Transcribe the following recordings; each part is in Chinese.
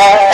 Uh,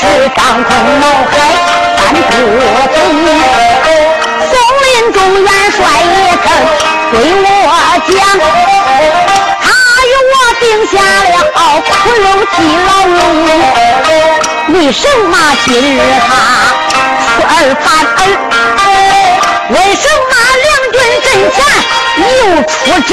是张坤脑海翻过头，松林中元帅也曾对我讲，他与我定下了苦肉计牢笼，为什么今日他出尔反尔？为什么两军阵前又出征？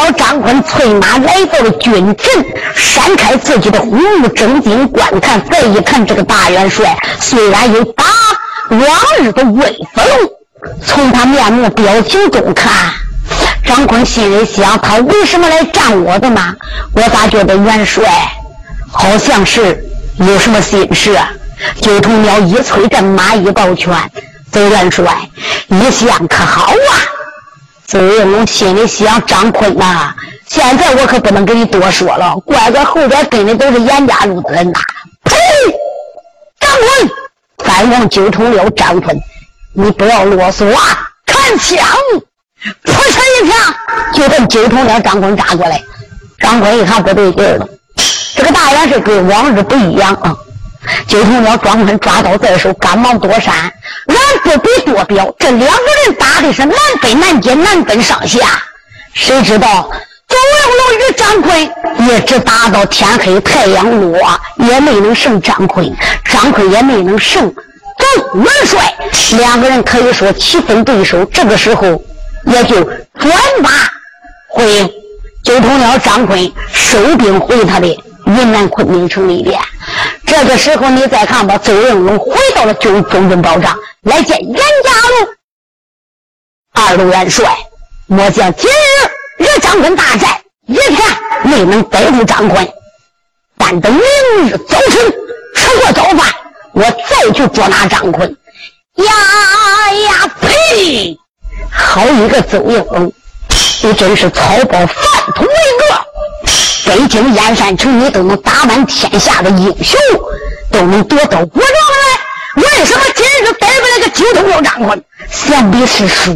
九头鸟张坤催马来到了军阵，闪开自己的虎目，睁睛观看。再一看，这个大元帅虽然有打往日的威风，从他面目表情中看，张坤心里想：他为什么来战我的吗？我咋觉得元帅好像是有什么心事啊？九头鸟一催阵马，一抱拳，走元帅，一向可好啊？周应龙心里想：张坤呐，现在我可不能跟你多说了，乖乖后边跟的都是严家路的人呐。呸！张坤，反正九头鸟张坤，你不要啰嗦啊！看枪！扑哧一枪，就跟九头鸟张坤扎过来。张坤一看不对劲了，这个大元帅跟往日不一样啊。九头鸟张坤抓刀在手，赶忙躲闪。俺不比多彪，这两个人打的是难分难解，难分上下。谁知道周应龙与张坤也只打到天黑太阳落，也没能胜张坤，张坤也没能胜周元帅。两个人可以说棋逢对手。这个时候也就转马回。九头鸟张坤收兵回他的云南昆明城里边。这个时候，你再看吧，邹应龙回到了中中军保障，来见严家路二路元帅。我将今日与张坤大战一天没能逮住张坤，但等明日早晨吃过早饭，我再去捉拿张坤。呀呀呸！好一个邹应龙，你真是草包饭桶一个！北京燕山城，你都能打满天下的英雄，都能夺到我状来，为什么今日逮不来个九头鸟张坤？想必是说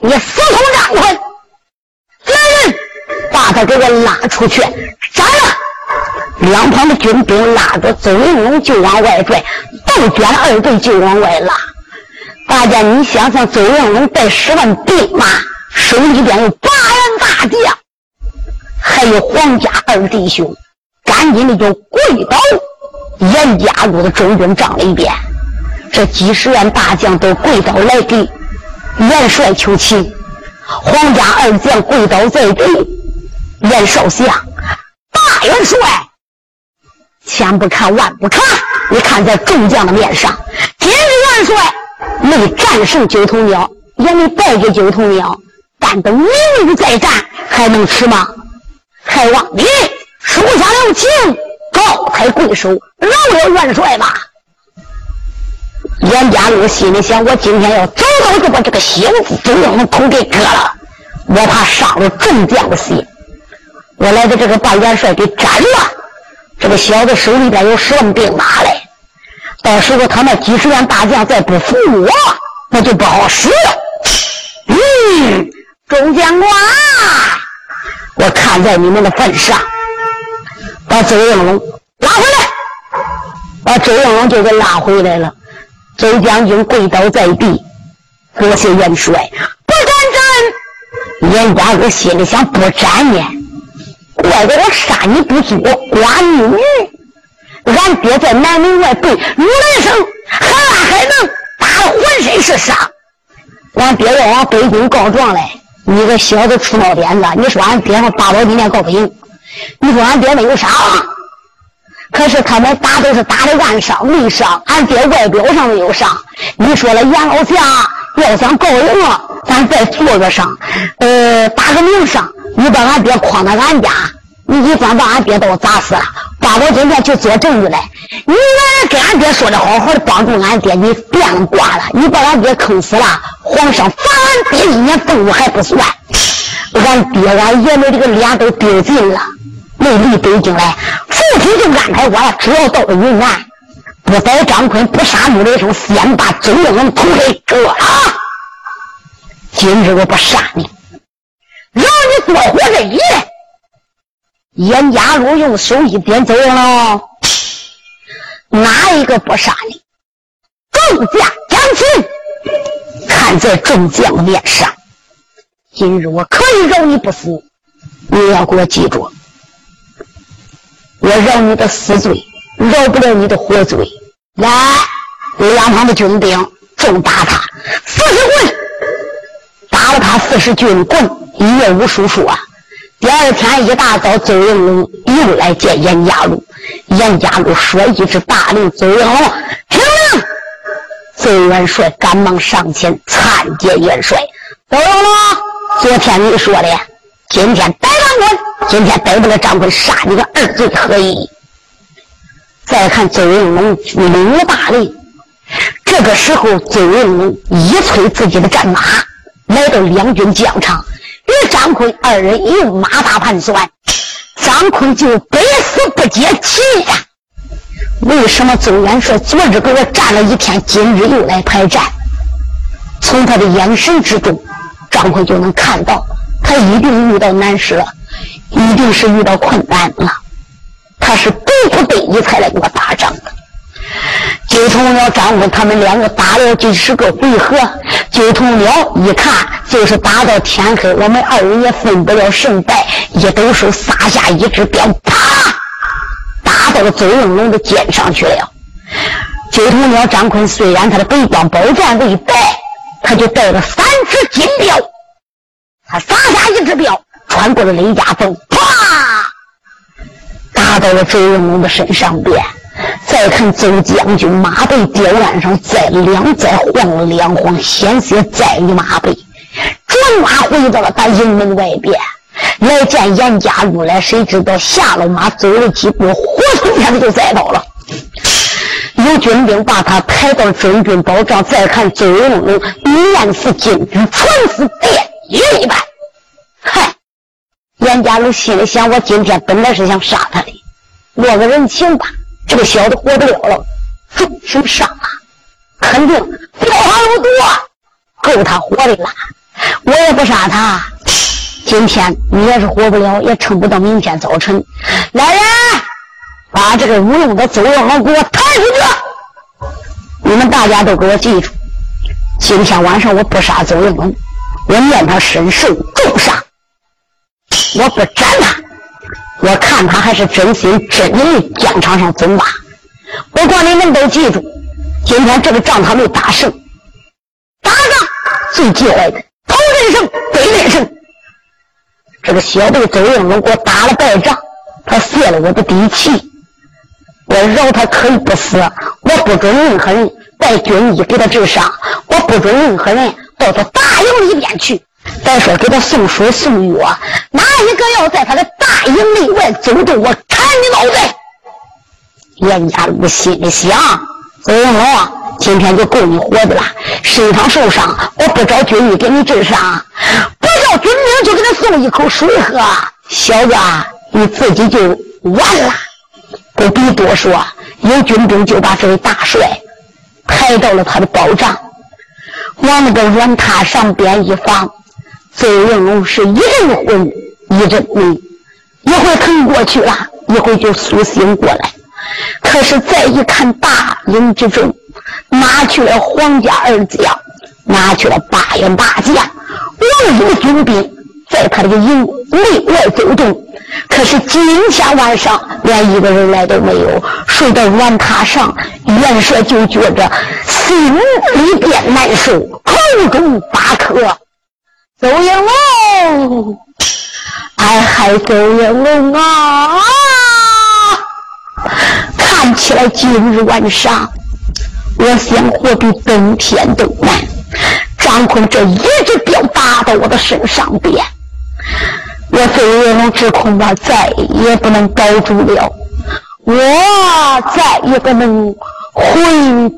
你死通张坤，来人，把他给我拉出去斩了！两旁的军兵拉着邹云龙就往外拽，杜鹃二队就往外拉。大家你想想，邹云龙带十万兵马，手里边有八员大将。还有黄家二弟兄，赶紧的就跪倒严家路的中军帐里边。这几十员大将都跪倒来给元帅求情。黄家二将跪倒在地，严少相，大元帅，千不看万不看，你看在众将的面上，今日元帅没战胜九头鸟，也没败给九头鸟，但等明日再战，还能吃吗？还望你手下留情，高抬贵手，饶了元帅吧。严家禄心里想：我今天要早早就把这个小子周应龙头给割了，我怕伤了众将的心。我来的这个把元帅给斩了，这个小子手里边有十万兵马嘞，到时候他那几十员大将再不服我，那就不好使了。嗯，众将官。我看在你们的份上，把周应龙拉回来，把周应龙就给拉回来了。周将军跪倒在地，多谢元帅，不敢斩。严家禄心里想：不沾呢，怪怪我杀你不足，剐你女。俺爹在南门外被如来生，还还能打得浑身是伤。俺爹要往北京告状来，你个小子出闹点子！你说俺爹和八宝今天告不赢，你说俺爹没有伤，可是他们打都是打的暗伤内伤，俺爹外表上没有伤。你说了，阎老侠要想告赢了，咱再做个上，呃，打个名声，你把俺爹诓到俺家。你一算把俺爹都砸死了，把我今天去做证据来。你原来跟俺爹说的好好的帮助俺爹，你变卦了，你把俺爹坑死了。皇上罚俺爹一年俸禄还不算，俺爹俺爷们这个脸都丢尽了，没离北京来，父亲就安排我了，只要到了云南，不逮张坤，不杀陆雷生，先把周应龙头给割了。今日我不杀你，让你多活这一年。严家禄用手一点，走了。哪一个不杀你？众将将军，看在众将面上，今日我可以饶你不死。你要给我记住，我饶你的死罪，饶不了你的活罪。来，两旁的军兵重打他四十棍，打了他四十军棍，一夜无数数啊。第二天一大早，邹应龙又来见严家禄。严家禄说一支大令，周应龙听令。邹元帅赶忙上前参见元帅。周应龙，昨天你说的，今天逮张坤，今天逮不了张坤，杀你个二罪何意？再看邹应龙领了大令，这个时候，邹应龙一催自己的战马，来到两军疆场。与张坤二人又马大盘算，张坤就百死不解气呀。为什么周元帅昨日给我战了一天，今日又来排战？从他的眼神之中，张坤就能看到，他一定遇到难事了，一定是遇到困难了。他是逼不得已才来跟我打仗的。九头鸟张坤他们两个打了几十个回合，九头鸟一看就是打到天黑，我们二人也分不了胜败，一抖手撒下一支镖，啪，打到了周应龙的肩上去了。九头鸟张坤虽然他的背光宝剑未败，他就带了三支金镖，他撒下一支镖，穿过了雷家峰，啪，打到了周应龙的身上边。再看周将军马背吊鞍上，再两再晃了两晃，险些再于马背，转马回到了他营门外边，来见严家禄来。谁知道下了马走了几步，活生生的就栽倒了。有军兵把他抬到中军宝障。再看周应龙面似金纸，唇似电玉一般。嗨，严家禄心里想：我今天本来是想杀他的，落个人情吧。这个小子活不了了，重受伤了，肯定膘好有毒，够他活的了。我也不杀他，今天你要是活不了，也撑不到明天早晨。来人，把这个无用的邹应龙给我抬出去！你们大家都给我记住，今天晚上我不杀邹应龙，我念他身受重伤，我不斩他。我看他还是真心真意疆场上走马。不过你们都记住，今天这个仗他没打胜，打仗最忌讳的头人胜，背人胜。这个小辈周应龙给我打了败仗，他泄了我的底气。我饶他可以不死，我不准任何人带军医给他治伤，我不准任何人到大营里边去。再说给他送水送药，哪一个要在他的大营内外走动，我砍你脑袋！严家禄心里想：周应龙，今天就够你活的了。身上受伤，我不找军医给你治伤，不叫军兵就给他送一口水喝，小子，你自己就完了。不必多说，有军兵就把这位大帅抬到了他的保障，往那个软榻上边一放。周应龙是一阵昏，一阵迷，一会疼过去了，一会就苏醒过来。可是再一看大营之中，拿去了皇家二将，拿去了八员大将，王英军兵在他这个营内外走动。可是今天晚上连一个人来都没有，睡到软榻上，元帅就觉着心里边难受，口中发渴。走应龙，哎嗨，走应龙啊！看起来今日晚上，我想活比登天都难。张坤这一只镖打到我的身上边。我飞云龙只恐怕再也不能保住了，我再也不能回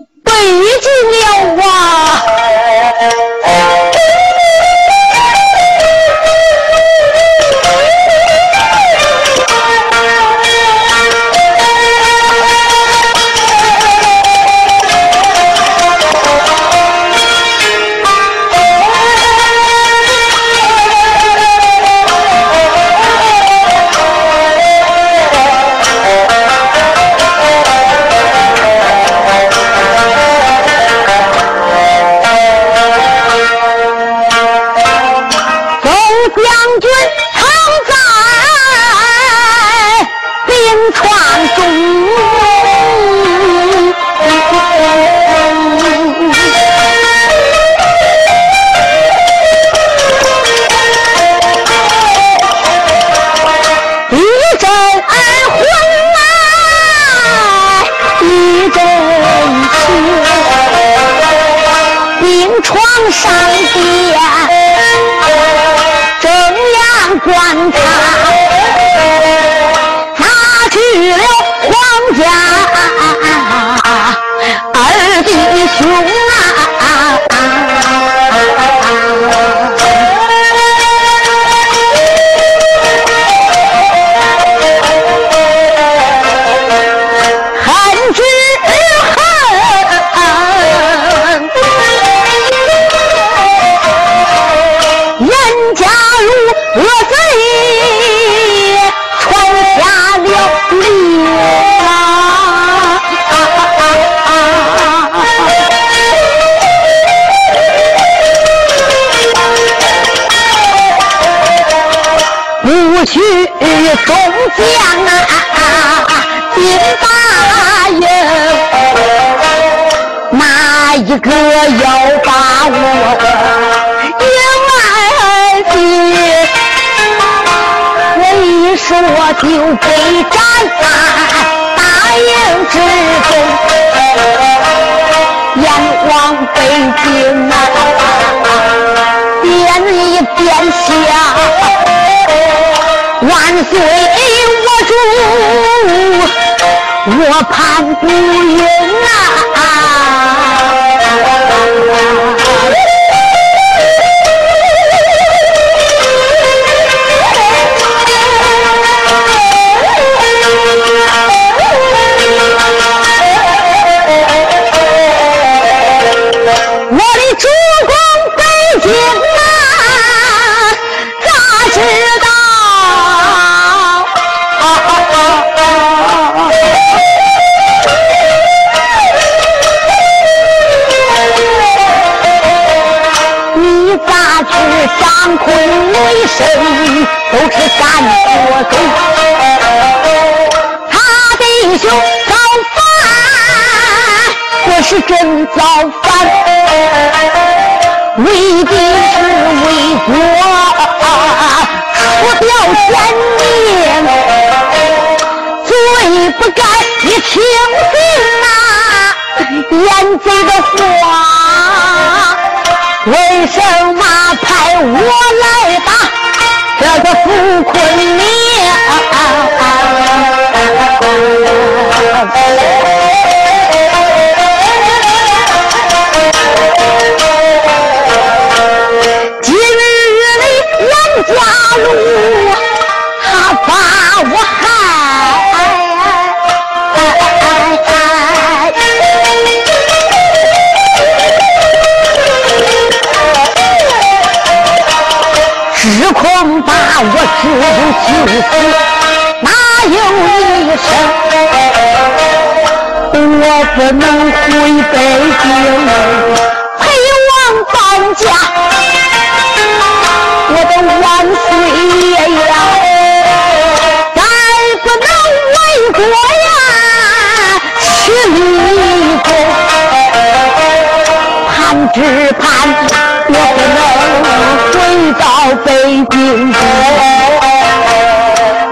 就被斩在大营之中，阎王北京啊，边一边下，万岁我主，我盼不允啊。都是干活中，他弟兄造反，这是真造反，为的是为国除掉奸佞，最不该你听信那奸贼的话，为什么派我来打？这个傅坤明，今日里严家路，他把我把。我知不就死，哪有一生？我不能回北京陪王搬家，我的万岁爷呀，再不能为国呀去立功，盼只盼我不能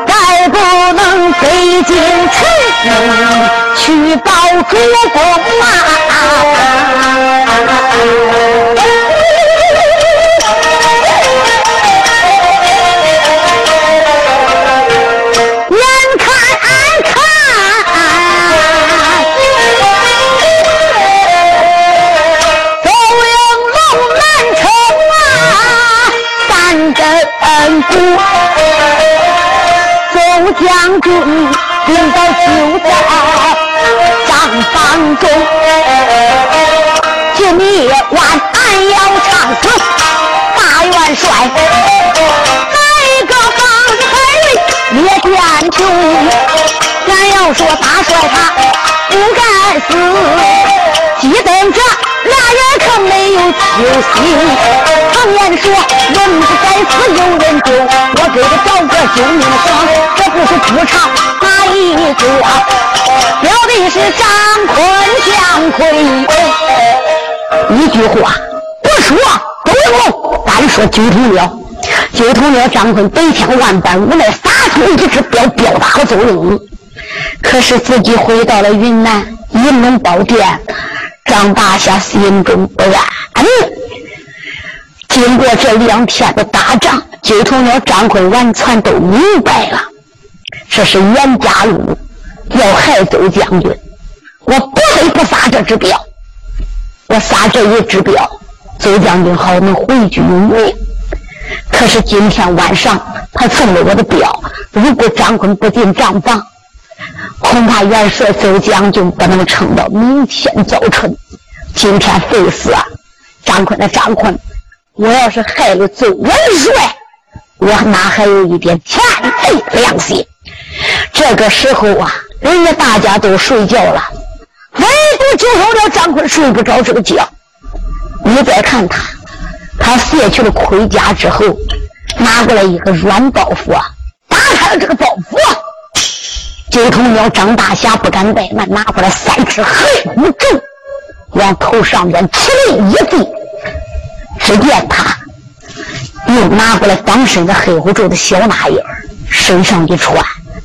再不能北京城。去报主公啊！领导就在。房中，今夜晚俺要唱死大元帅，哪个方才也见穷？咱要说大帅他不该死，记等着俩人可没有救星。常言说人不该死有人救，我给他找个救命绳，这不是不长哪一个？表的是张坤姜奎，一句话不说都有，单说九头鸟。九头鸟张坤百千万般无奈，撒出一只镖，镖打了邹应可是自己回到了云南银龙宝殿，张大侠心中不安。经过这两天的打仗，九头鸟张坤完全都明白了，这是袁家路。要害周将军，我不得不撒这支镖。我撒这一支镖，周将军好能回去有命。可是今天晚上他送了我的镖，如果张坤不进帐房，恐怕元帅周将军不能撑到明天早晨。今天费死啊！张坤的张坤，我要是害了邹元帅，我哪还有一点天地良心？这个时候啊！人家大家都睡觉了，唯独就有了张坤睡不着这个觉。你再看他，他卸去了盔甲之后，拿过来一个软包袱，啊打开了这个包袱，九头鸟张大侠不敢怠慢，拿过来三支黑虎咒，往头上边哧一滴。只见他又拿过来当身的黑虎咒的小拿印身上一穿。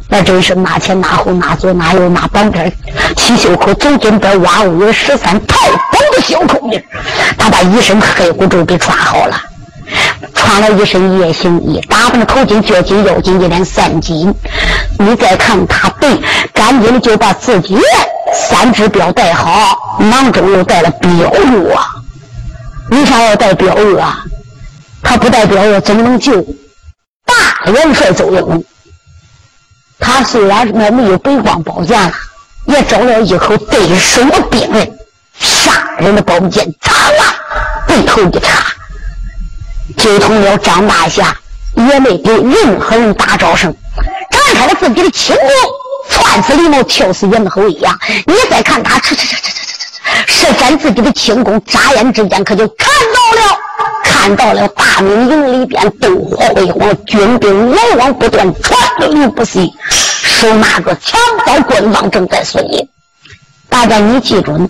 那真是拿前拿后拿左拿右拿半边七袖口走金边挖五十三套宝的小口令，他把一身黑虎咒给穿好了，穿了一身夜行衣，打扮的头巾脚巾腰巾一连三巾。你再看他，背，赶紧的就把自己三只表带好，囊中又带了表药啊。为啥要带表药啊？他不带表药怎么能救大元帅邹应他虽然我没有北光宝剑了，也找了一口对手的兵刃，杀人的宝剑，长啊，背头一插，就同了张大侠也没给任何人打招声，展开了自己的轻功，窜死狸猫，跳死猿猴一样。你再看他，吃吃吃吃吃哧，施展自己的轻功，眨眼之间可就看到了。看到了大明营里边灯火辉煌，军兵来往不断，传令不息，手拿着枪刀棍棒正在巡营。大家你记住，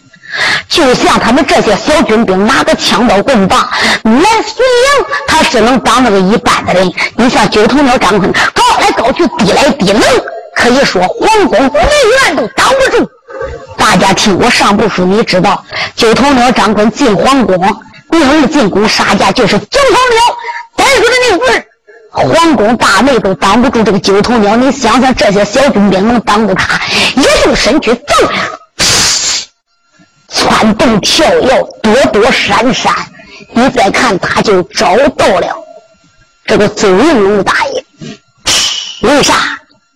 就像他们这些小军兵拿着枪刀棍棒来巡营，他是能当那个一般的人。你像九头鸟张坤，高来高去，低来低能，可以说皇宫内院都挡不住。大家听我上部书，你知道九头鸟张坤进皇宫。明日进宫杀驾，就是九头鸟逮住的那会儿，皇宫大内都挡不住这个九头鸟。你想想，这些小军兵能挡住他？一动身躯，走，窜动跳跃，躲躲闪闪。你再看，他就找到了这个邹应龙大爷。为啥？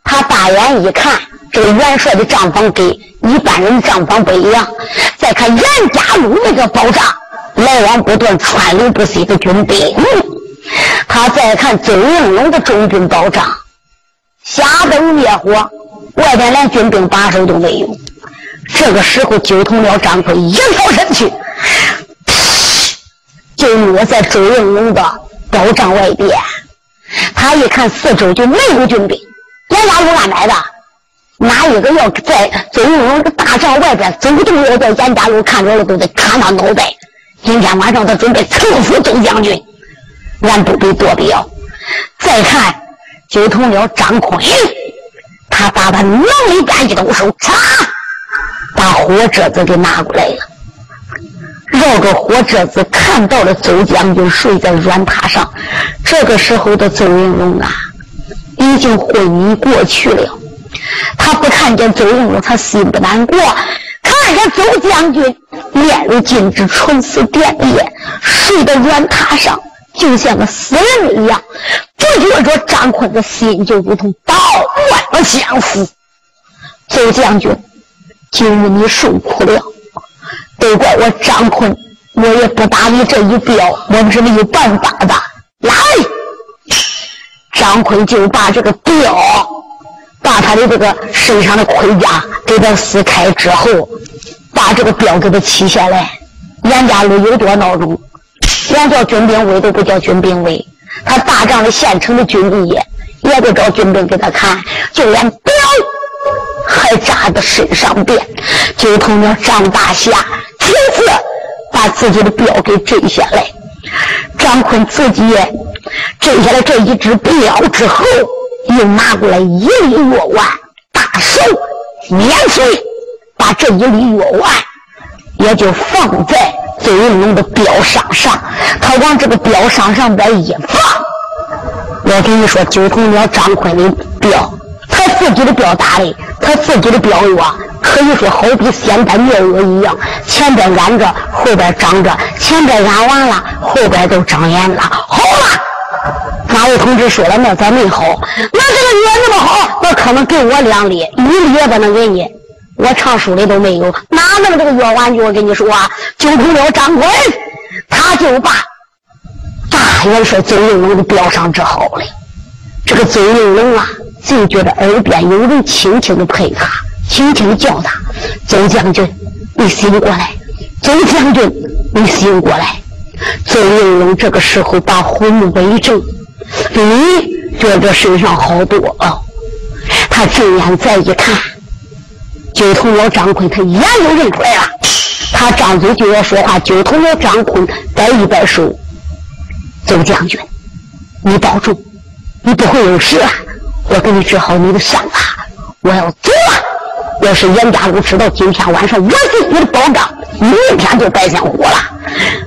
他大眼一看，这个元帅的帐篷跟一般人的帐篷不一样。再看袁家路那个宝帐。来往不断、川流不息的军兵，他再看周应龙的中军保障，瞎灯灭火，外边连军兵把守都没有。这个时候，九头鸟张奎一跳身去，就落在周应龙的宝帐外边。他一看四周就没有军兵，严家路安排的，哪一个要在周应龙的大帐外边走动，要叫严家路看着了，都得砍他脑袋。今天晚上他准备赐死周将军，俺不必多表。再看九头鸟张坤，他把他能力杆一抖手，嚓，把火折子给拿过来了。绕着火折子，看到了周将军睡在软榻上。这个时候的周云龙啊，已经昏迷过去了。他不看见周应龙，他心不难过；看见周将军面如金纸，唇似电叶，睡在软榻上，就像个死人一样。不觉着张坤的心就如同刀剜相似。周将军，今日你受苦了。都怪我张坤，我也不打你这一镖，我是没有办法的。来，张坤就把这个镖，把他的这个身上的盔甲给他撕开之后，把这个镖给他取下来。严家路有多孬种，连叫军兵卫都不叫军兵卫，他大仗的县城的军吏也不找军兵给他看，就连镖还扎在身上边，就同了张大侠。亲自把自己的镖给摘下来，张坤自己摘下来这一只镖之后，又拿过来一粒药丸，大手免费把这一粒药丸也就放在周应龙的镖上上，他往这个镖上上边一放，我跟你说，九头鸟张坤的镖，他自己的镖打的，他自己的镖药。可以说好比仙丹妙药一样，前边安着，后边长着；前边安完了，后边都长眼了。好了，哪位同志说了，那咱没好。那这个药那么好，那可能给我两粒，一粒也不能给你。我唱书的都没有，哪能这个药丸就我跟你说，啊就凭了张坤，他就把大元帅周应龙的标上治好了。这个周应龙啊，就觉得耳边有人轻轻的陪他。轻轻的叫他：“周将军，你醒过来！周将军，你醒过来！”周应龙这个时候把魂目微睁，咦，觉着身上好多啊！他睁眼再一看，九头鸟张坤，他一眼就认出来了。他张嘴就要说话，九头鸟张坤摆一摆手：“周将军，你保重，你不会有事啊！我给你治好你的伤啊！我要走了。”要是严家禄知道今天晚上我是你的宝藏，明天就白香火了。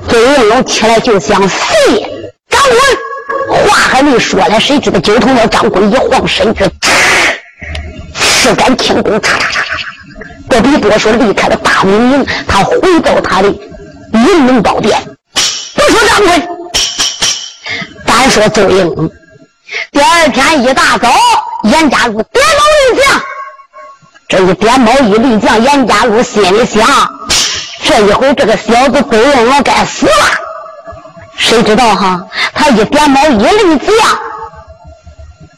周应龙起来就想死，张坤话还没说呢，谁知道九头鸟张坤一晃身子，赤杆天弓，嚓嚓嚓嚓嚓，不必多说，离开了大明营，他回到他的云门宝殿。不说张坤，单说周应龙。第二天一大早，严家禄点卯一将。这一点卯一立将，严家禄心里想：这一回这个小子周应龙该死了。谁知道哈？他一点毛一立将，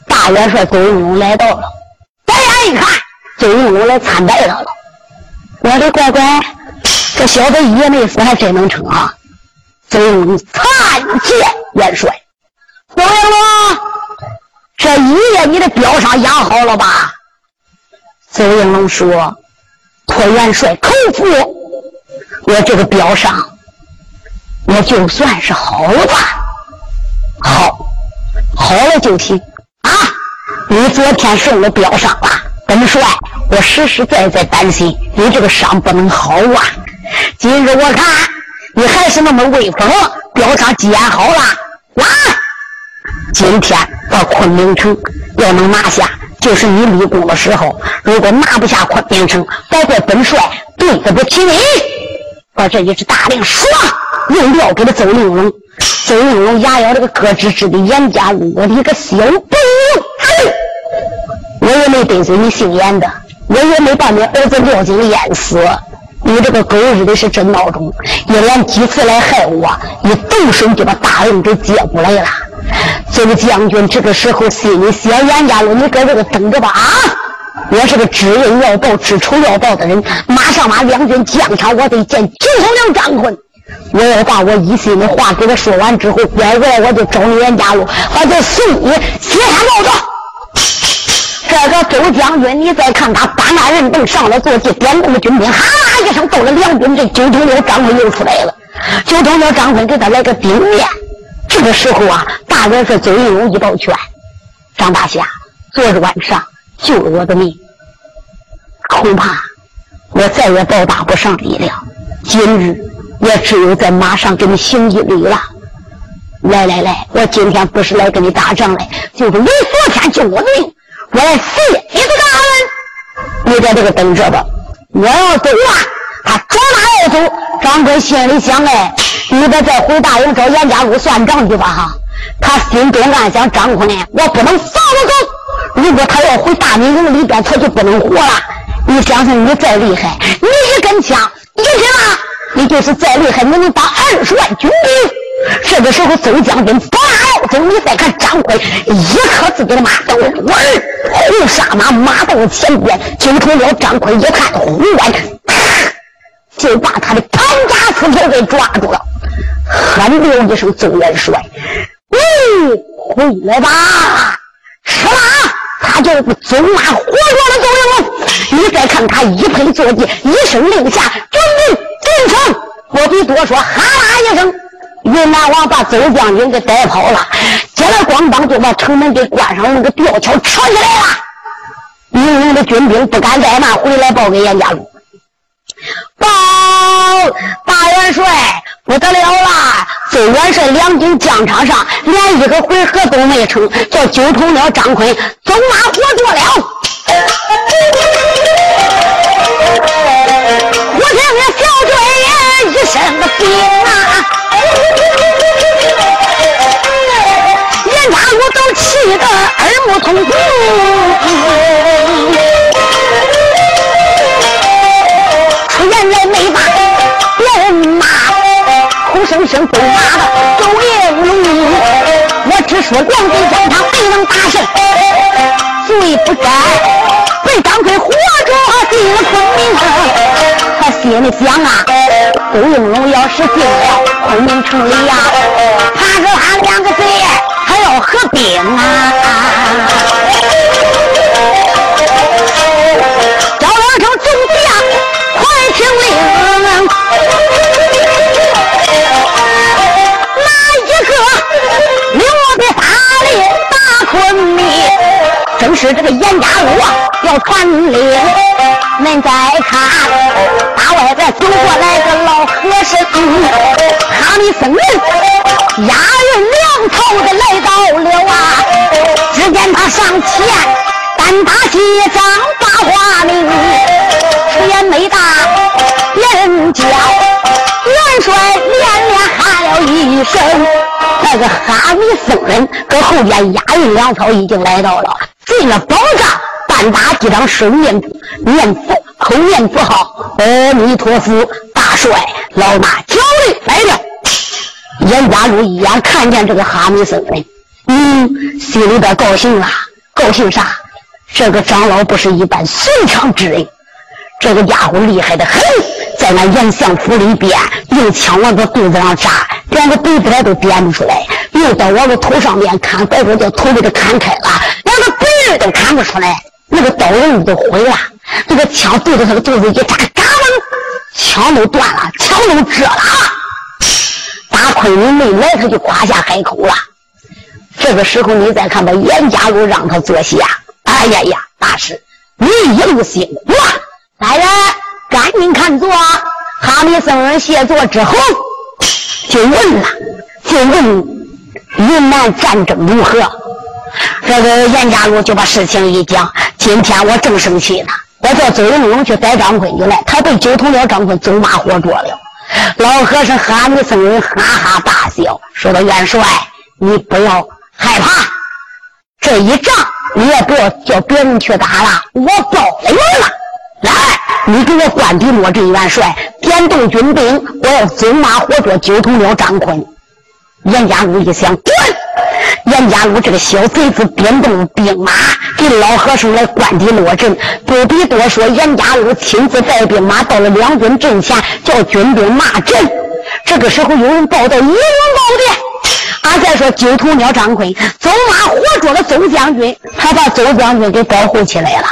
大元帅周应龙来到了。抬眼一看，周应龙来参拜他了。我的乖乖，这小子一夜没死，还真能成啊！周应龙参见元帅。周应龙，这一夜你的镖上养好了吧？周应龙说：“托元帅口福，我这个镖伤，我就算是好了吧。好，好了就行啊！你昨天受了镖伤了，本帅我实实在在担心你这个伤不能好啊。今日我看你还是那么威风，镖伤既然好了，来，今天到昆明城要能拿下。”就是你立功的时候，如果拿不下昆明城，包括本帅对不起你。这一只大令唰，用料给了周应龙。周应龙牙咬这个咯吱吱的严家禄，我的一个小狗！我也没得罪你姓严的，我也没把你儿子廖金淹死。你这个狗日的是真孬种，一连几次来害我，一动手就把大令给接过来了。周将军这个时候心里想：严家禄，你搁这个等着吧！啊，我是个知恩要报、知仇要报的人。马上把两军将场，我得见九头鸟张坤。我要把我一心的话给他说完之后，拐过来我就找你袁家路，我就送你接山报道。这个周将军，你再看他搬马人凳上了坐骑，点动了军兵，哈啦一声斗了两军，这九头鸟张坤又出来了。九头鸟张坤给他来个顶面。这个时候啊，大元帅邹应龙一抱拳：“张大侠，昨日晚上救了我的命，恐怕我再也报答不上你了。今日也只有在马上给你行一礼了。来来来，我今天不是来跟你打仗来，就是你昨天救我的命，我来谢你的大恩。你在这个等着吧，我要走了，他转马要走。张坤心里想：哎。”你得再回大营找严家禄算账去吧哈！他心中暗想：张坤，我不能放他走。如果他要回大明营里边，他就不能活了。你想想，你再厉害，你一根枪，你听了，你就是再厉害，你能当二十万军兵。这个时候，邹将军拔要走，你再看张坤，一颗自己的马刀，我红纱马马到前边，九头鸟张坤一看，呼完，就把他的盘夹斧头给抓住了。喊了一声：“邹元帅，你回来吧！”是吧？他就走马活捉了邹应龙。你再看他一拍坐骑，一声令下，准备进城。不必多说，哈啦一声，云南王把周将军给带跑了。接了咣当，就把城门给关上了，那个吊桥扯起来了。营营的军兵不敢怠慢，回来报给严家路。报大元帅。不得了了！邹元帅两军疆场上，连一个回合都没成，叫九头鸟张坤走马活捉了。我听那小队一身的兵啊，连家我都气得耳目通红。出言来没把。生生都骂的周应龙，我只说两军战场没能打胜，罪不该被张奎活捉进了昆明城。他心里想啊，周应龙要是进了昆明城里呀，僧人押运粮草的来到了啊！只见他上前单打几仗把话明，出言没大，人叫元帅连连喊了一声。那个哈密僧人搁后边押运粮草已经来到了，进了宝藏单打几张生念念佛口念佛号，阿弥陀佛，大帅老马交令来了。严家禄一眼看见这个哈密僧人，嗯，心里边高兴啊，高兴啥？这个长老不是一般寻常之人，这个家伙厉害的很。在那严相府里边，用枪往我肚子上扎，连个鼻子都点不出来；用刀往我头上面砍，别说叫头给他砍开了，连个鼻儿都砍不出来。那个刀刃都毁了，那个枪对着他的肚子一扎，嘎嘣，枪都断了，枪都折了。大昆明没来，他就夸下海口了。这个时候，你再看，把严家路让他坐下。哎呀呀，大师，你一路辛苦了，大人。赶紧看座，哈密僧人谢座之后，就问了，就问云南战争如何？这个严家禄就把事情一讲。今天我正生气呢，我叫周应龙去逮张坤去来，他被九头鸟张坤走马活捉了。老和尚喊的僧人哈哈大笑，说道：“元帅，你不要害怕，这一仗你也不要叫别人去打了，我包了你了。”来，你给我关闭莫阵元帅，点动军兵，我要走马火捉九头鸟张坤。严家禄一想，滚！严家禄这个小贼子，点动兵马，给老和尚来关敌落阵，不必多说，严家禄亲自带兵马到了两军阵前，叫军兵骂阵。这个时候有人报到银龙宝殿，俺再说九头鸟张坤走马活捉了邹将军，他把邹将军给保护起来了。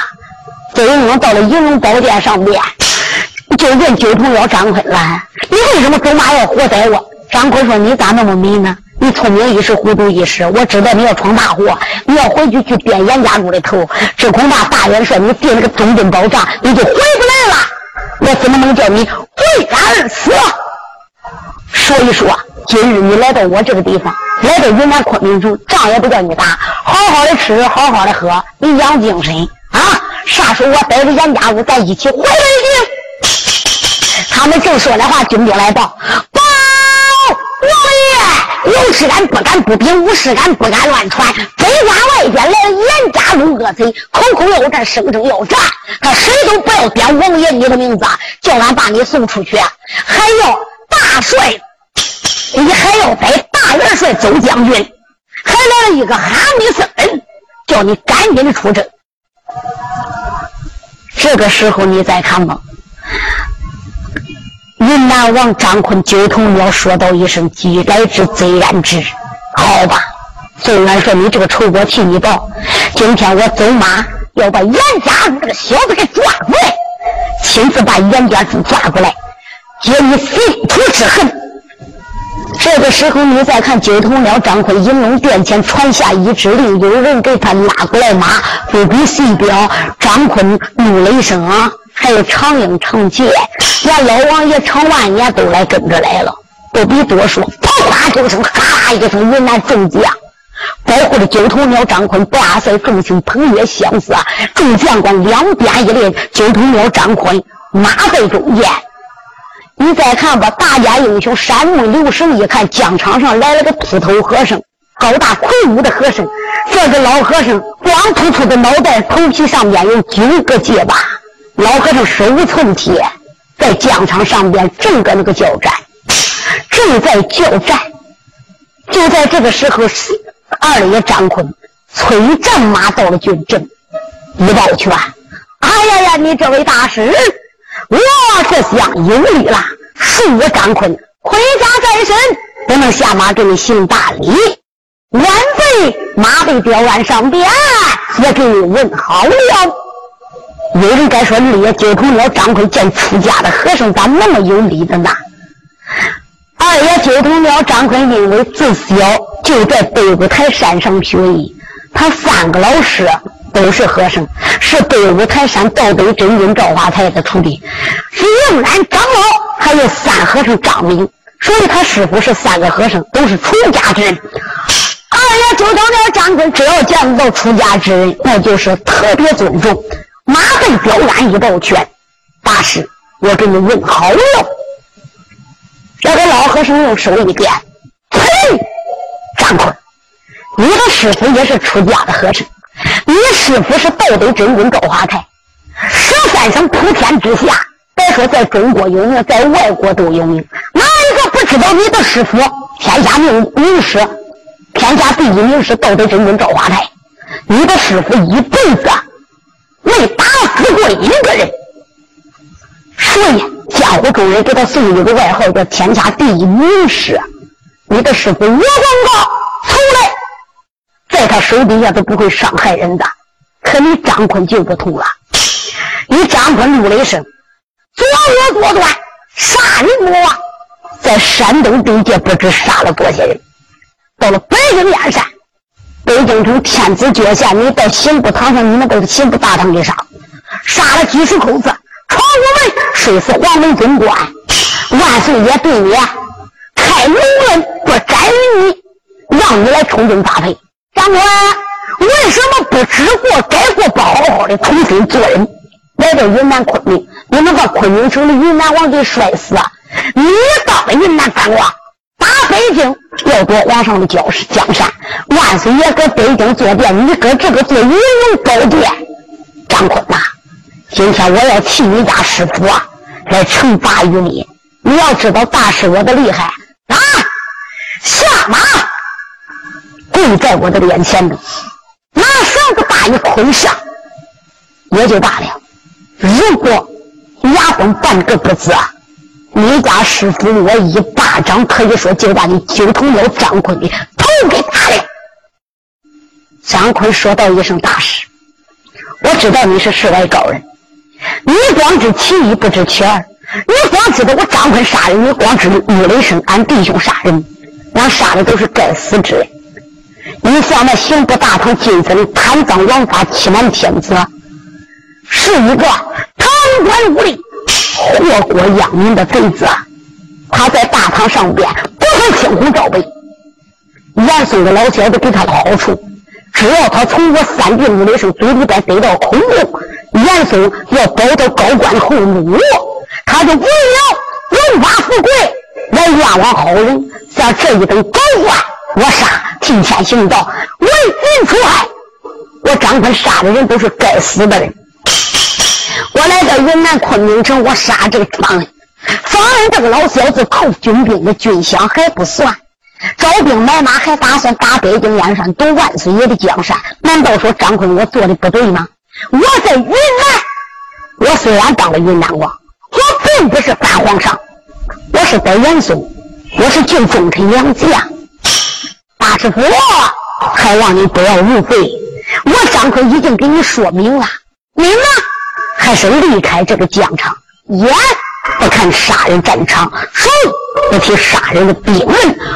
邹云龙到了银龙宝殿上面，就问九头鸟张坤了：“你为什么走马要活逮我？”张坤说：“你咋那么迷呢？”你聪明一时，糊涂一时。我知道你要闯大祸，你要回去去点严家路的头，这恐怕大元帅你定那个中军保障，你就回不来了。我怎么能叫你为俺而死？所以说，今日你来到我这个地方，来到云南昆明城，仗也不叫你打，好好的吃，好好的喝，你养精神啊！啥时候我带着严家路在一起回来的？他们正说的话，军兵来报。有事俺不敢不禀，无事俺不敢乱传。北关外边来了严家路恶贼，口口要战，声声要战。他谁都不要点王爷你的名字，叫俺把你送出去。还要大帅，你还要带大元帅邹将军，还来了一个哈密僧人，叫你赶紧的出征。这个时候你再看吧。云南王张坤九头鸟说道一声：“既来之，则安之。”好吧，虽然说你这个仇我替你报，今天我走马要把严家这个小子给抓过来，亲自把严家主抓过来，解你心头之恨。这个时候，你再看九头鸟张坤银龙殿前传下一指令，有人给他拉过来马，不比细表。张坤怒了一声啊！还有长英、长杰，连老王爷长万年都来跟着来了，不必多说。啪啪就声，哈啦一声，云南众将保护着九头鸟张坤，八塞众星捧月相似，众将官两边一列，九头鸟张坤马在中间。你再看吧，大家英雄山木留神一看，疆场上来了个秃头和尚，高大魁梧的和尚。这个老和尚光秃秃的脑袋，头皮上面有九个结巴。老和尚手无寸铁，在疆场上边正搁那个交战，正在交战。就在这个时候，二爷张坤催战马到了军阵，一抱拳：“哎呀呀，你这位大师，我这厢有礼了。恕我张坤盔甲在身，不能下马给你行大礼。晚辈马背吊鞍上边，也给你问好了。”有人该说李爷九头鸟张奎见出家的和尚咋那么有礼的呢？二爷九头鸟张奎因为自小就在北五台山上学艺，他三个老师都是和尚，是北五台山道北真君赵华台的徒弟，是应然长老，还有三和尚张明，所以他师傅是三个和尚，都是出家之人。二爷九头鸟张奎只要见到出家之人，那就是特别尊重。马背彪鞍一抱拳，大师，我给你问好了。这个老和尚用手一点，呸！张坤，你的师傅也是出家的和尚，你师傅是道德真君赵华台，十三省普天之下，别说在中国有名，在外国都有名。哪一个不知道你的师傅天下名名师，天下第一名师道德真君赵华台？你的师傅一辈子。没打死过一个人，所以江湖中人给他送一个外号叫“天下第一名师”。你的师傅岳光高从来在他手底下都不会伤害人的，可你张坤就不同了。你张坤怒了一声：“作恶多端，杀人魔王，在山东地界不知杀了多些人，到了北京燕山。”北京城天子脚下，你到刑部堂上，你们都是刑部大堂里杀，杀了几十口子，闯我门，摔死黄门总管，万岁爷对你开龙恩，不斩你，让你来充军发配。长官，为什么不知过改过，不好好的重新做人？来到云南昆明，你们把昆明城的云南王给摔死了，你当了云南三王。打北京要夺皇上的江江山，万岁爷搁北京坐殿，你搁这个做云龙高殿。张坤呐，今天我要替你家师傅啊来惩罚于你。你要知道大师我的厉害啊！下马，跪在我的面前的，拿绳子把你捆上也就罢了。如果牙崩半个不子，你家师傅我一巴掌可以说就把你九头鸟张坤的头给打了。张坤说道一声：“大师，我知道你是世外高人，你光知其一不知其二。你光知道我张坤杀人，你光知岳雷声俺弟兄杀人，俺杀的都是该死之人。你像那刑部大堂金子贪赃枉法欺瞒天子，是一个贪官污吏、祸国殃民的贼子。他在大堂上边不会青红照背，严嵩的老小子给他的好处。”只要他从我三弟母的生嘴里边得到口供，严嵩要保到高官厚禄，他就为了荣华富贵来冤枉好人。像这一等高官，我杀替天行道，为民除害。我张坤杀的人都是该死的人。我来到云南昆明城，我杀这个方恩，方恩这个老小子扣军兵的军饷还不算。招兵买马，还打算打北京燕山，夺万岁爷的江山。难道说张坤我做的不对吗？我在云南，我虽然当了云南王，我并不是反皇上，我是得严嵩，我是救忠臣良将。大师傅，还望你不要误会，我张坤已经给你说明了，你呢，还是离开这个疆场，眼不看杀人战场，手。不提杀人的兵刃，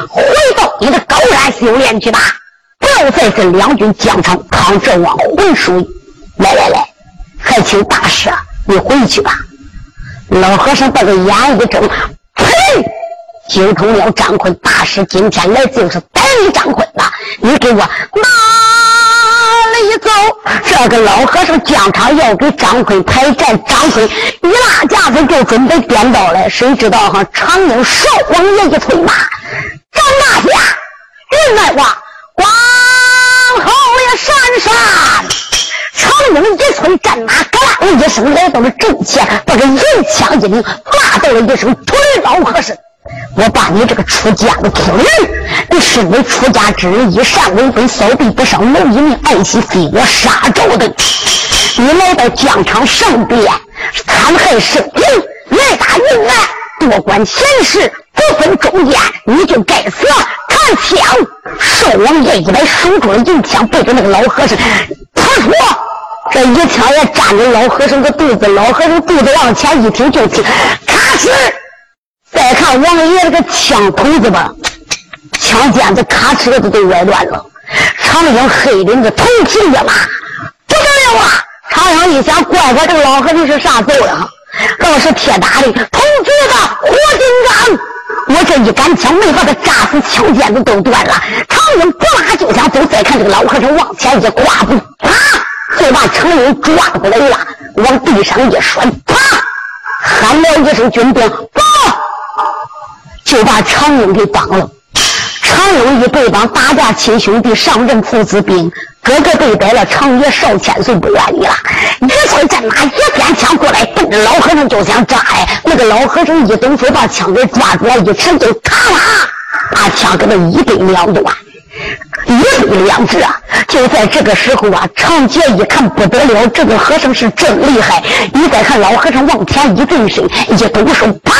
回到你的高山修炼去吧！不要再跟两军疆场抗这汪混水！来来来，还请大师啊，你回去吧。老和尚把个眼一睁，呸！惊动了张坤大师，今天来就是逮你张坤的，你给我拿！一走，这个老和尚疆场要给张坤排战，张坤一拉架子就准备颠倒了，谁知道哈？长英少王爷一催马，张大侠，云来话，往后也闪闪。长英一催战马，嘎啦一声来到了阵前，把这银枪一领，骂道了一声：“退，老和尚！”我把你这个出家的听人，你身为出家之人，以善为本，扫地不伤蝼蚁命，爱惜非我杀招的。你来到疆场上边，残害生灵，来打云南，多管闲事，不分忠奸，你就该死！看枪！寿王爷一来，手中的银枪对着那个老和尚，他说：“这一枪也扎着老和尚的肚子，老和尚肚子往前一挺，就挺咔哧。再看王爷这个枪筒子吧，枪尖子咔哧子都歪断了。长英黑领子头皮一拉，不得了啊！长英一想，怪怪这个老和尚是啥揍呀？老是铁打的铜锤子，火金刚。我这一杆枪没把他扎死，枪尖子都断了。长英不拉就想走，再看这个老和尚往前一跨步，啪，就把长英抓过来了，往地上一摔，啪，喊了一声：“军兵，报！”就把常勇给绑了。常勇一被绑，打架亲兄弟上阵父子兵，哥哥被逮了，常爷少千岁不愿意了。一催战马，一鞭枪过来，奔着老和尚就想扎哎。那个老和尚一动手，把枪给抓住了，一沉就咔啦，把枪给他一对两断。一对两指啊！就在这个时候啊，长杰一看不得了，这个和尚是真厉害。你再看老和尚往前一转身，一动手，啪，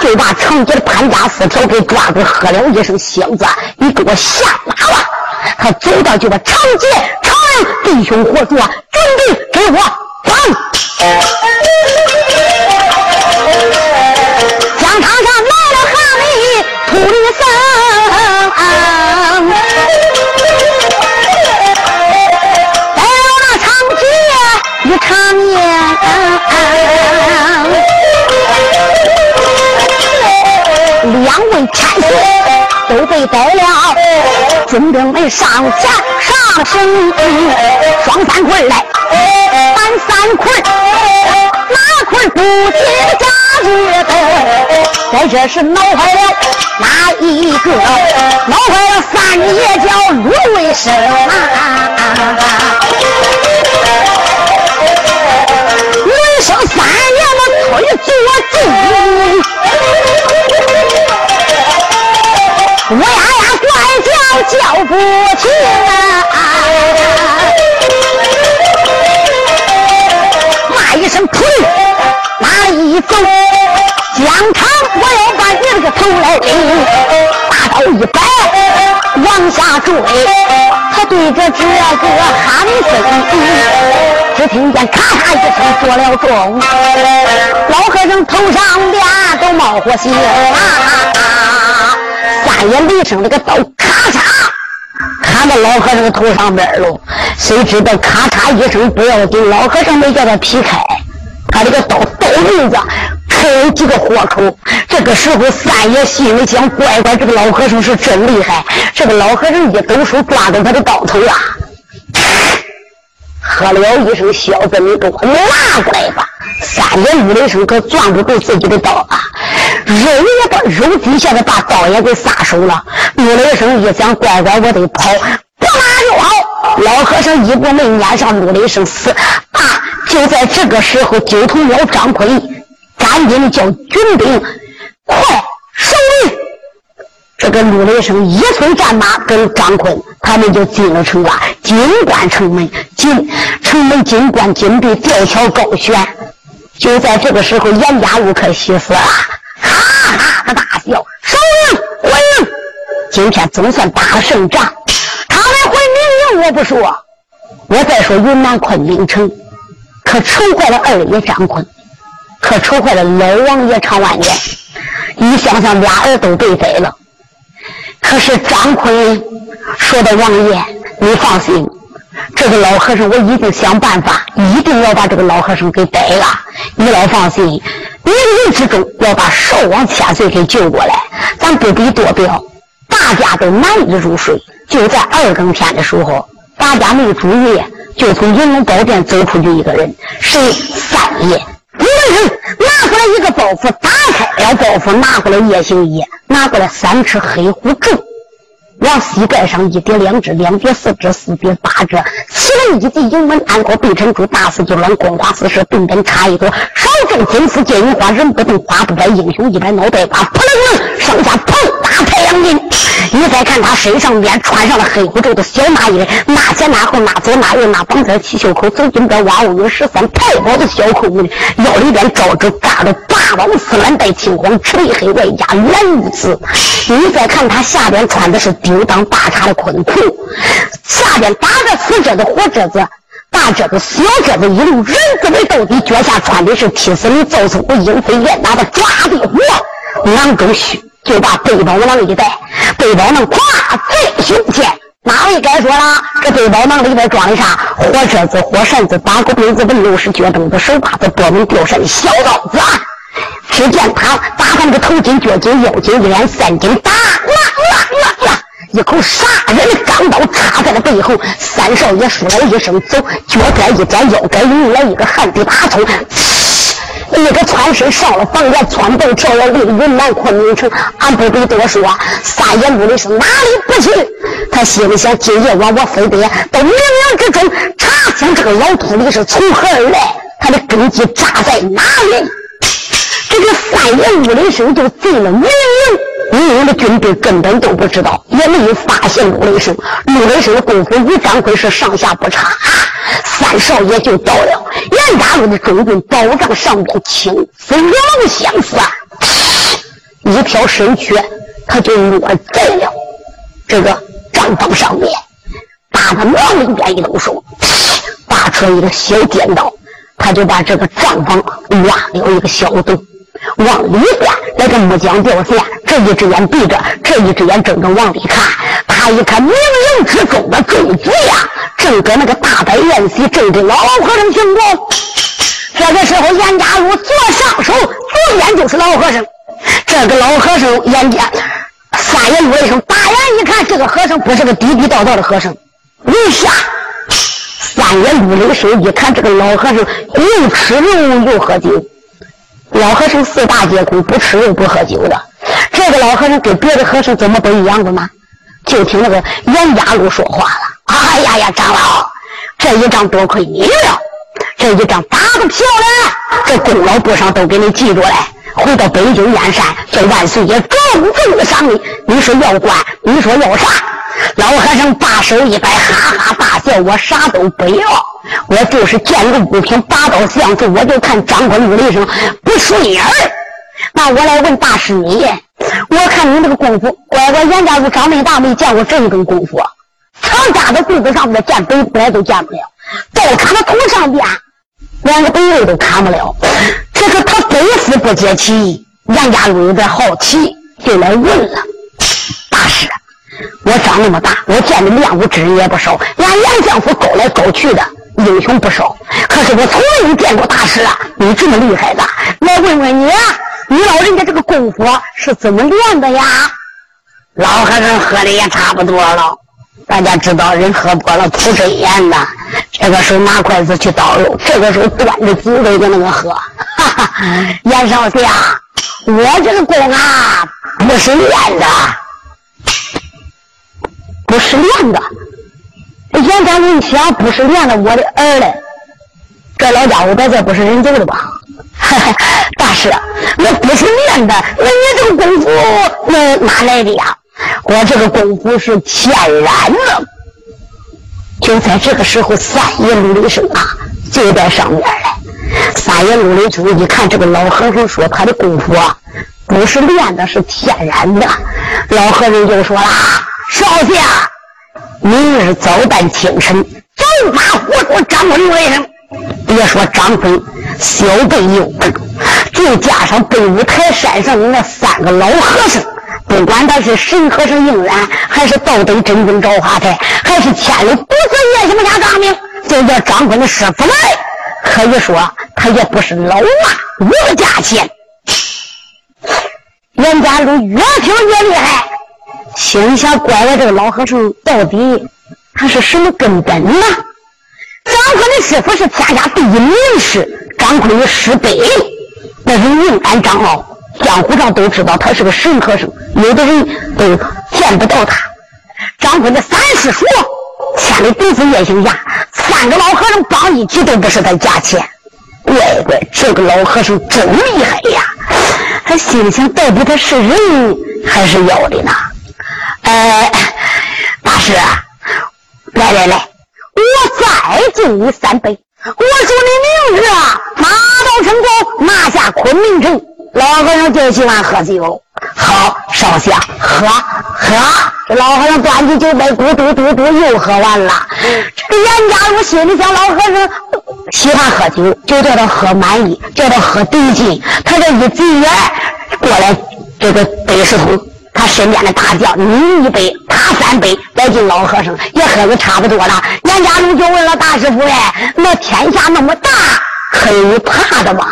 就把长杰的潘家四条给抓住，喝了一声：“小子，你给我下马吧！”他走到就把长杰、长弟兄伙说：“准备给我放！”两位差事都被逮了，军兵们上前上身，双三棍来，搬三棍，哪棍不进家日头？在这时闹坏了哪一个？闹坏了三爷叫陆卫生啊！生三爷的推坐住，乌鸦呀，怪叫叫不停啊！骂一声，腿哪里一走，江场我要把你的头来领。大刀一摆，往下坠。他对着这个喊声，只听见咔嚓一声，做了钟。老和尚头上边都冒火星。三眼雷声那个刀咔嚓砍到老和尚的头上边了，谁知道咔嚓一声不要紧，老和尚没叫他劈开。他这个刀刀刃子开有几个豁口，这个时候三爷心里想：乖乖，这个老和尚是真厉害。这个老和尚一抖手抓住他的刀头啊，喝了一声：“小子，你给我拿过来吧！”三爷呜的一声，可攥不住自己的刀啊，肉也把肉底下的把刀也给撒手了。呜了一声，一想：“乖乖，我得跑，不拉就跑。”老和尚一步没撵上，呜了一声：“死！”就在这个时候，九头鸟张奎赶紧叫军兵快收兵。这个陆雷声一催战马，跟张坤他们就进了城了。金关城门，金城门金关金壁吊桥高悬。就在这个时候，严家路可喜死了，哈哈的大笑。收营回营，今天总算打了胜仗。他们回明营，我不说，我再说云南昆明城。可愁坏了二爷张坤，可愁坏了老王爷常万年。你想想，俩儿都被宰了。可是张坤说的王爷，你放心，这个老和尚我一定想办法，一定要把这个老和尚给逮了。你老放心，冥冥之中要把寿王千岁给救过来。咱不必多表，大家都难以入睡。就在二更天的时候，大家没注意。就从银龙宝殿走出去一个人，是三爷。一个人拿过来一个包袱，打开了包袱，拿过来夜行衣，拿过来三尺黑虎咒，往膝盖上一叠，两只，两叠四只，四叠八只。七人一级，营门安国，背沉珠，大肆就乱，光华四射，顿顿插一朵。少正金丝剑影花，人不动，花不摆，英雄一摆，脑袋瓜，扑棱棱，上下砰。太阳镜，你再看他身上边穿上了黑虎皱的小麻衣，那前那后，那左那右，那绑在七袖口，走进边挖五有十三太保的小扣子，腰里边罩着扎着八王丝蓝带青黄赤黑外加蓝玉丝。你再看他下边穿的是低丢裆大叉的昆裤，下边打着死褶子火褶子大褶子小褶子一路人字为到底，脚下穿的是踢死你造出鹰飞燕打的抓地虎，囊中须。就把背包囊一带，背包囊挎在胸前。哪位该说了？这背包囊里边装的啥？火车子、火扇子、打狗鞭子、文六是脚蹬子、手把子、多门吊扇的、小刀子。只见他打上个头巾、脚巾、腰巾，一连三斤大，一口杀人的钢刀插在了背后。三少爷说了一声走，脚盖一沾，腰盖引来一个旱地大冲。那个窜身上了房檐，窜蹦跳跃，离云南昆明城，俺不必多说。三爷怒的是哪里不去？他心里想：今夜晚我非得到冥冥之中查清这个老秃驴是从何而来，他的根基扎在哪里。这个三爷怒的声就进了冥营。明营的军队根本都不知道，也没有发现陆雷声。陆雷声的功夫与张奎是上下不差。三少爷就到了严家路的中军宝帐上边，青丝龙相似，一条身躯他就落在了这个帐房上面。大他往里边一动手，拔出一个小尖刀，他就把这个帐房挖了一个小洞。往里边那个木匠吊线，这一只眼闭着，这一只眼睁着往里看。他一看冥冥之中的众子呀，正搁那个大摆宴席，正给老和尚行过。这个时候，严家禄左上手，左边就是老和尚。这个老和尚严家三爷怒一声，大眼一看，这个和尚不是个地地道道的和尚。一下，三爷怒了一声，一看这个老和尚又吃肉又喝酒。老和尚四大皆空，不吃肉不喝酒的。这个老和尚跟别的和尚怎么不一样的吗？就听那个严家禄说话了：“哎呀呀，长老，这一仗多亏你了，这一仗打得漂亮，这功劳簿上都给你记住了。回到北京燕山，叫万岁爷重重的赏你。你说要官，你说要啥？老和尚把手一摆，哈哈大笑：“我啥都不要，我就是见个物品拔刀相助，我就看张坤武的一生不顺眼儿。那我来问大师你，我看你这个功夫，乖乖严家路长那么大没见过这一根功夫，长家的柜子上面见北来都见不了，刀砍到头上边，连个北位都砍不了。这个他非死不解气，杨家路有点好奇，就来问了大师。我长那么大，我见的练武之人也不少，连杨相府勾来勾去的英雄不少。可是我从来没见过大师啊！你这么厉害的，来问问你，你老人家这个功夫是怎么练的呀？老和尚喝的也差不多了，大家知道人喝多了吐真言呐。这个时候拿筷子去倒肉，这个时候端着酒杯在那个喝。哈哈，严少侠，我这个功啊不是练的。不是练的，严家人想不是练的，我的儿嘞，这老家伙在这不是人揍的吧？大师，那不是练的，那你这个功夫那哪来的呀？我这个功夫是天然的。就在这个时候，三爷陆立生啊，就在上面了。三爷陆立生一看这个老和尚说他的功夫啊，不是练的，是天然的。老和尚就说啦。少侠，明日早旦清晨，走马火捉张坤为生。别说张坤小辈又笨，再加上北五台山上的那三个老和尚，不管他是神和尚应然，还是道德真君赵华台，还是千里不死叶什么家张明，就叫张坤的师傅来，可以说他也不是老马无价钱。袁家路越听越厉害。心想：怪我这个老和尚到底他是什么根本呢？张坤的师傅是天下第一名士，张坤的师伯那是硬安长老，江湖上都知道他是个神和尚，有的人都见不到他。张坤的三师叔，千里弟子叶行家，三个老和尚绑一起都不是他价钱。乖乖，这个老和尚真厉害呀！他心里想：到底他是人还是妖的呢？哎，大师，来来来，我再敬你三杯。我说你明日，马到成功，拿下昆明城。老和尚就喜欢喝酒，好，少侠喝喝。这老和尚端起酒杯，咕嘟嘟嘟又喝完了。这个严家如心里想，老和尚喜欢喝酒，就叫他喝满意，叫他喝得劲。他这一急眼过来，这个北石通。他身边的大将，你一杯，他三杯，再敬老和尚也喝的差不多了。严家龙就问了大师傅：“哎，那天下那么大，可有怕的吗？”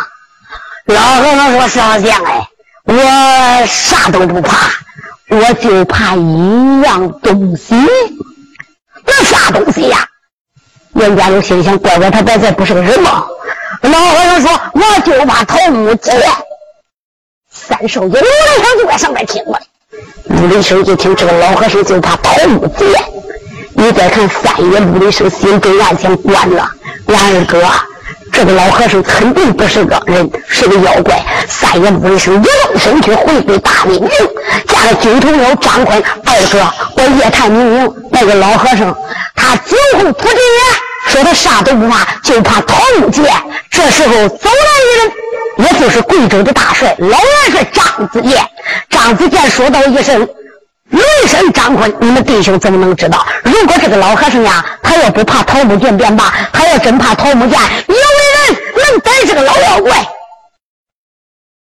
老和尚说：“少将哎，我啥都不怕，我就怕一样东西。那啥东西呀？”严家龙心想：“乖乖，他在这不是个人吗？”老和尚说：“我就怕桃木剑。”三少爷刘来生就在上面听了。陆离生一听这个老和尚就怕桃木剑，你再看三爷陆离生心中暗想：关了，俺二哥，这个老和尚肯定不是个人，是个妖怪。三爷陆离生一动身去回归大明营，见了军统领张坤二哥，我夜探明营，那个老和尚他酒后吐真言，说他啥都不怕，就怕桃木剑。这时候走来一人。也就是贵州的大帅老元帅张子健，张子健说道一声：“雷神张坤，你们弟兄怎么能知道？如果这个老和尚呀，他要不怕桃木剑便罢，他要真怕桃木剑，有的人能逮这个老妖怪。”